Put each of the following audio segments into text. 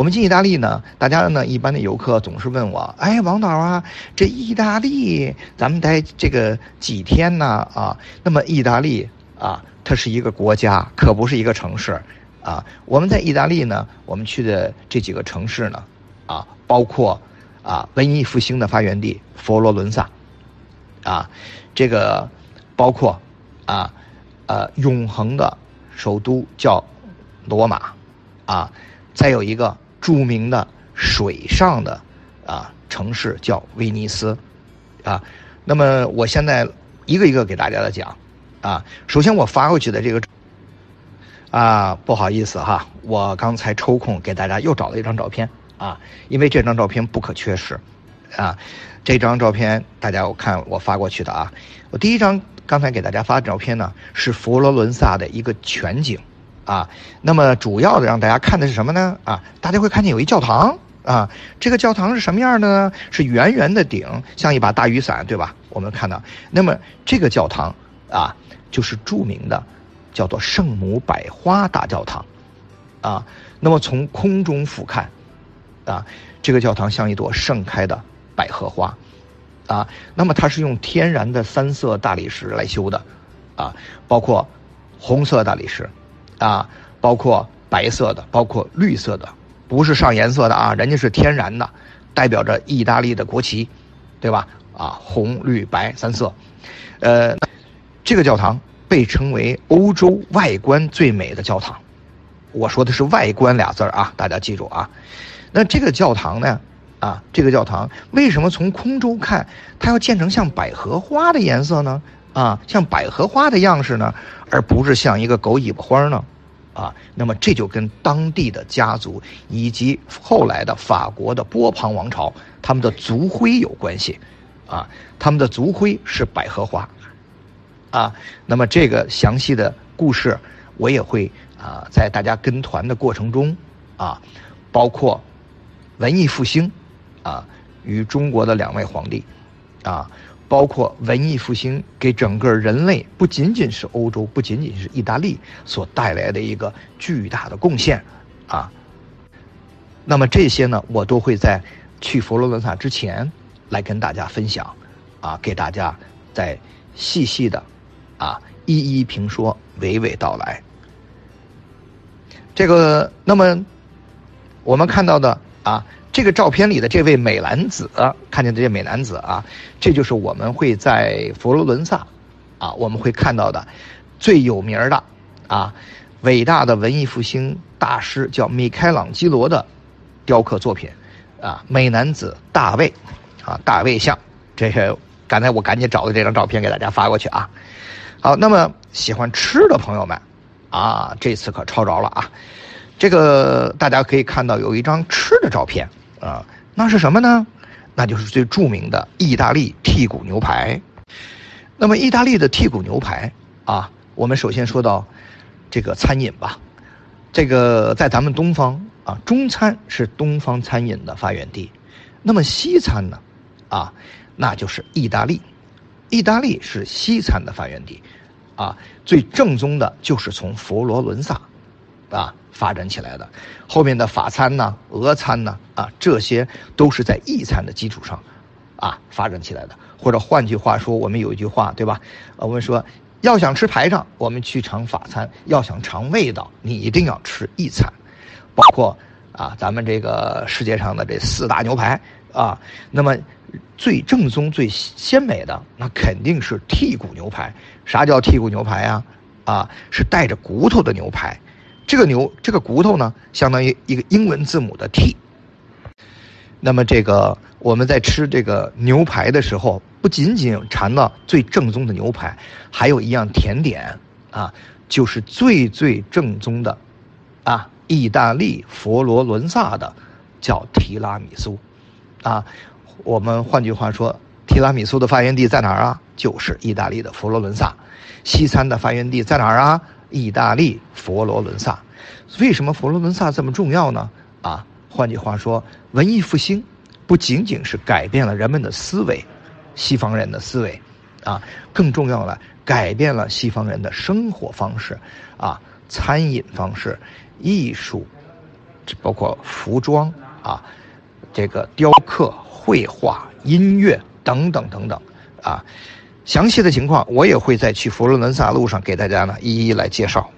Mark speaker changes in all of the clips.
Speaker 1: 我们进意大利呢，大家呢一般的游客总是问我，哎，王导啊，这意大利咱们待这个几天呢？啊，那么意大利啊，它是一个国家，可不是一个城市啊。我们在意大利呢，我们去的这几个城市呢，啊，包括啊文艺复兴的发源地佛罗伦萨，啊，这个包括啊呃永恒的首都叫罗马，啊。再有一个著名的水上的啊城市叫威尼斯，啊，那么我现在一个一个给大家的讲，啊，首先我发过去的这个，啊，不好意思哈，我刚才抽空给大家又找了一张照片，啊，因为这张照片不可缺失，啊，这张照片大家我看我发过去的啊，我第一张刚才给大家发的照片呢是佛罗伦萨的一个全景。啊，那么主要的让大家看的是什么呢？啊，大家会看见有一教堂啊，这个教堂是什么样的呢？是圆圆的顶，像一把大雨伞，对吧？我们看到，那么这个教堂啊，就是著名的叫做圣母百花大教堂，啊，那么从空中俯瞰，啊，这个教堂像一朵盛开的百合花，啊，那么它是用天然的三色大理石来修的，啊，包括红色大理石。啊，包括白色的，包括绿色的，不是上颜色的啊，人家是天然的，代表着意大利的国旗，对吧？啊，红、绿、白三色，呃，这个教堂被称为欧洲外观最美的教堂。我说的是外观俩字儿啊，大家记住啊。那这个教堂呢，啊，这个教堂为什么从空中看它要建成像百合花的颜色呢？啊，像百合花的样式呢，而不是像一个狗尾巴花呢，啊，那么这就跟当地的家族以及后来的法国的波旁王朝他们的族徽有关系，啊，他们的族徽是百合花，啊，那么这个详细的故事我也会啊，在大家跟团的过程中啊，包括文艺复兴啊与中国的两位皇帝啊。包括文艺复兴给整个人类，不仅仅是欧洲，不仅仅是意大利所带来的一个巨大的贡献，啊，那么这些呢，我都会在去佛罗伦萨之前来跟大家分享，啊，给大家再细细的，啊，一一评说，娓娓道来。这个，那么我们看到的啊。这个照片里的这位美男子，看见这些美男子啊，这就是我们会在佛罗伦萨，啊，我们会看到的最有名的啊，伟大的文艺复兴大师叫米开朗基罗的雕刻作品，啊，美男子大卫，啊，大卫像，这是刚才我赶紧找的这张照片给大家发过去啊。好，那么喜欢吃的朋友们，啊，这次可抄着了啊，这个大家可以看到有一张吃的照片。啊，那是什么呢？那就是最著名的意大利剔骨牛排。那么，意大利的剔骨牛排啊，我们首先说到这个餐饮吧。这个在咱们东方啊，中餐是东方餐饮的发源地。那么西餐呢？啊，那就是意大利。意大利是西餐的发源地，啊，最正宗的就是从佛罗伦萨。啊，发展起来的，后面的法餐呢、俄餐呢，啊，这些都是在意餐的基础上，啊，发展起来的。或者换句话说，我们有一句话，对吧？我们说，要想吃排场，我们去尝法餐；要想尝味道，你一定要吃意餐。包括啊，咱们这个世界上的这四大牛排啊，那么最正宗、最鲜美的，那肯定是剔骨牛排。啥叫剔骨牛排呀？啊，是带着骨头的牛排。这个牛，这个骨头呢，相当于一个英文字母的 T。那么，这个我们在吃这个牛排的时候，不仅仅尝到最正宗的牛排，还有一样甜点啊，就是最最正宗的啊，意大利佛罗伦萨的叫提拉米苏啊。我们换句话说，提拉米苏的发源地在哪儿啊？就是意大利的佛罗伦萨。西餐的发源地在哪儿啊？意大利佛罗伦萨，为什么佛罗伦萨这么重要呢？啊，换句话说，文艺复兴不仅仅是改变了人们的思维，西方人的思维，啊，更重要了，改变了西方人的生活方式，啊，餐饮方式、艺术，包括服装啊，这个雕刻、绘画、音乐等等等等啊。详细的情况，我也会在去佛罗伦萨路上给大家呢一一来介绍。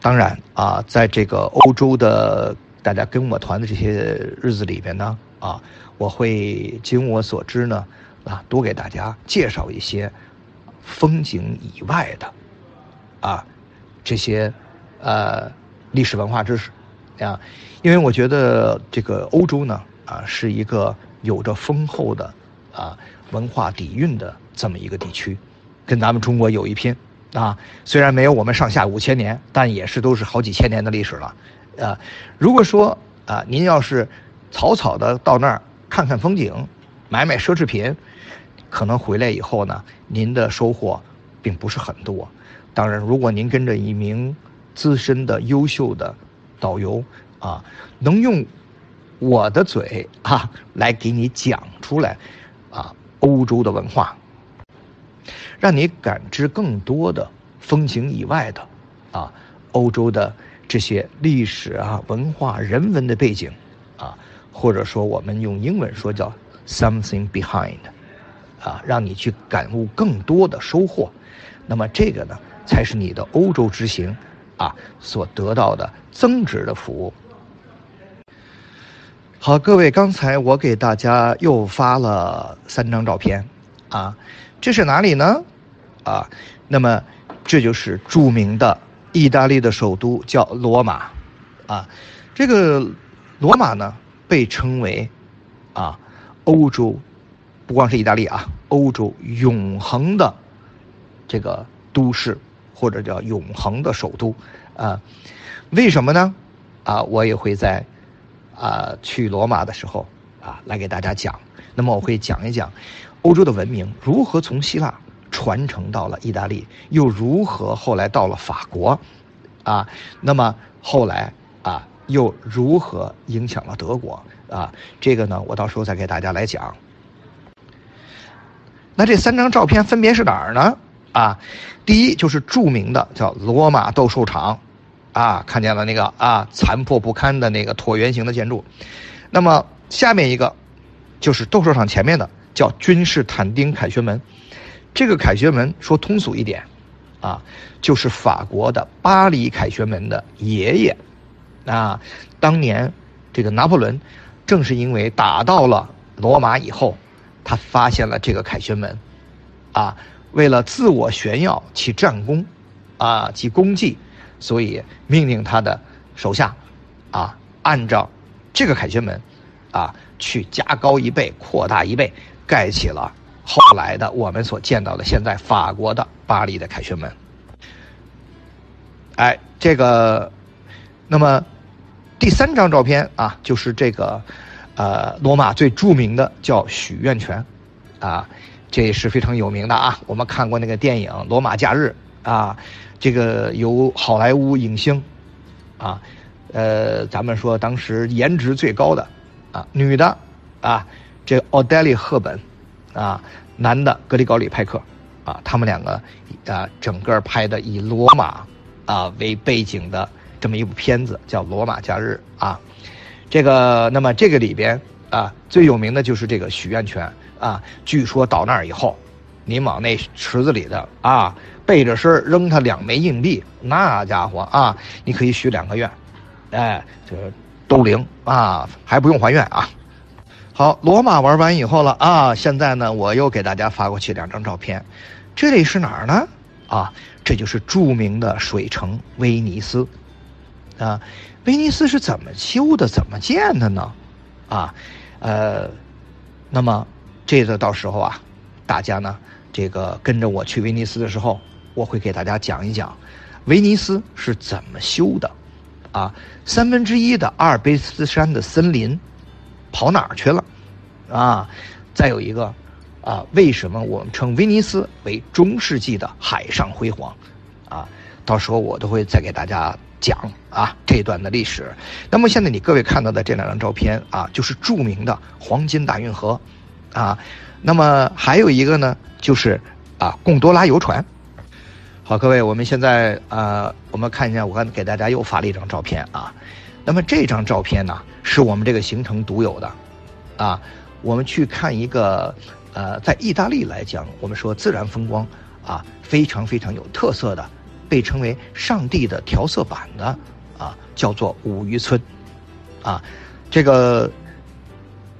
Speaker 1: 当然啊，在这个欧洲的大家跟我团的这些日子里边呢，啊，我会尽我所知呢，啊，多给大家介绍一些风景以外的，啊，这些呃历史文化知识啊，因为我觉得这个欧洲呢，啊，是一个有着丰厚的啊文化底蕴的。这么一个地区，跟咱们中国有一拼啊！虽然没有我们上下五千年，但也是都是好几千年的历史了。呃，如果说啊，您要是草草的到那儿看看风景，买买奢侈品，可能回来以后呢，您的收获并不是很多。当然，如果您跟着一名资深的、优秀的导游啊，能用我的嘴啊来给你讲出来啊，欧洲的文化。让你感知更多的风景以外的，啊，欧洲的这些历史啊、文化、人文的背景，啊，或者说我们用英文说叫 something behind，啊，让你去感悟更多的收获，那么这个呢，才是你的欧洲之行，啊，所得到的增值的服务。好，各位，刚才我给大家又发了三张照片，啊。这是哪里呢？啊，那么这就是著名的意大利的首都，叫罗马。啊，这个罗马呢，被称为啊欧洲，不光是意大利啊，欧洲永恒的这个都市，或者叫永恒的首都。啊，为什么呢？啊，我也会在啊去罗马的时候啊来给大家讲。那么我会讲一讲。欧洲的文明如何从希腊传承到了意大利，又如何后来到了法国，啊，那么后来啊又如何影响了德国啊？这个呢，我到时候再给大家来讲。那这三张照片分别是哪儿呢？啊，第一就是著名的叫罗马斗兽场，啊，看见了那个啊残破不堪的那个椭圆形的建筑。那么下面一个就是斗兽场前面的。叫君士坦丁凯旋门，这个凯旋门说通俗一点，啊，就是法国的巴黎凯旋门的爷爷，啊，当年这个拿破仑正是因为打到了罗马以后，他发现了这个凯旋门，啊，为了自我炫耀其战功，啊其功绩，所以命令他的手下，啊，按照这个凯旋门，啊，去加高一倍，扩大一倍。盖起了后来的我们所见到的现在法国的巴黎的凯旋门。哎，这个，那么第三张照片啊，就是这个呃罗马最著名的叫许愿泉，啊，这也是非常有名的啊。我们看过那个电影《罗马假日》啊，这个由好莱坞影星啊，呃，咱们说当时颜值最高的女的啊。这奥黛丽·赫本，啊，男的格里高里·派克，啊，他们两个，啊，整个拍的以罗马，啊为背景的这么一部片子叫《罗马假日》啊，这个，那么这个里边啊最有名的就是这个许愿泉啊，据说到那儿以后，你往那池子里的啊背着身扔他两枚硬币，那家伙啊，你可以许两个愿，哎，就是都灵啊，还不用还愿啊。好，罗马玩完以后了啊！现在呢，我又给大家发过去两张照片，这里是哪儿呢？啊，这就是著名的水城威尼斯，啊，威尼斯是怎么修的、怎么建的呢？啊，呃，那么这个到时候啊，大家呢，这个跟着我去威尼斯的时候，我会给大家讲一讲，威尼斯是怎么修的，啊，三分之一的阿尔卑斯山的森林。跑哪儿去了？啊，再有一个，啊，为什么我们称威尼斯为中世纪的海上辉煌？啊，到时候我都会再给大家讲啊这段的历史。那么现在你各位看到的这两张照片啊，就是著名的黄金大运河，啊，那么还有一个呢，就是啊贡多拉游船。好，各位，我们现在啊，我们看一下，我刚给大家又发了一张照片啊。那么这张照片呢，是我们这个行程独有的，啊，我们去看一个，呃，在意大利来讲，我们说自然风光啊，非常非常有特色的，被称为上帝的调色板的啊，叫做五渔村，啊，这个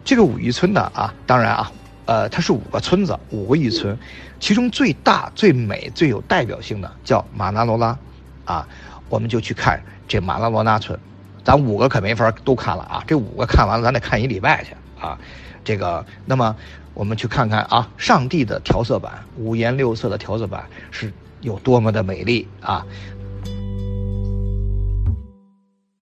Speaker 1: 这个五渔村呢啊，当然啊，呃，它是五个村子，五个渔村，其中最大、最美、最有代表性的叫马纳罗拉，啊，我们就去看这马纳罗拉村。咱五个可没法都看了啊！这五个看完了，咱得看一礼拜去啊！这个，那么我们去看看啊，上帝的调色板，五颜六色的调色板是有多么的美丽啊！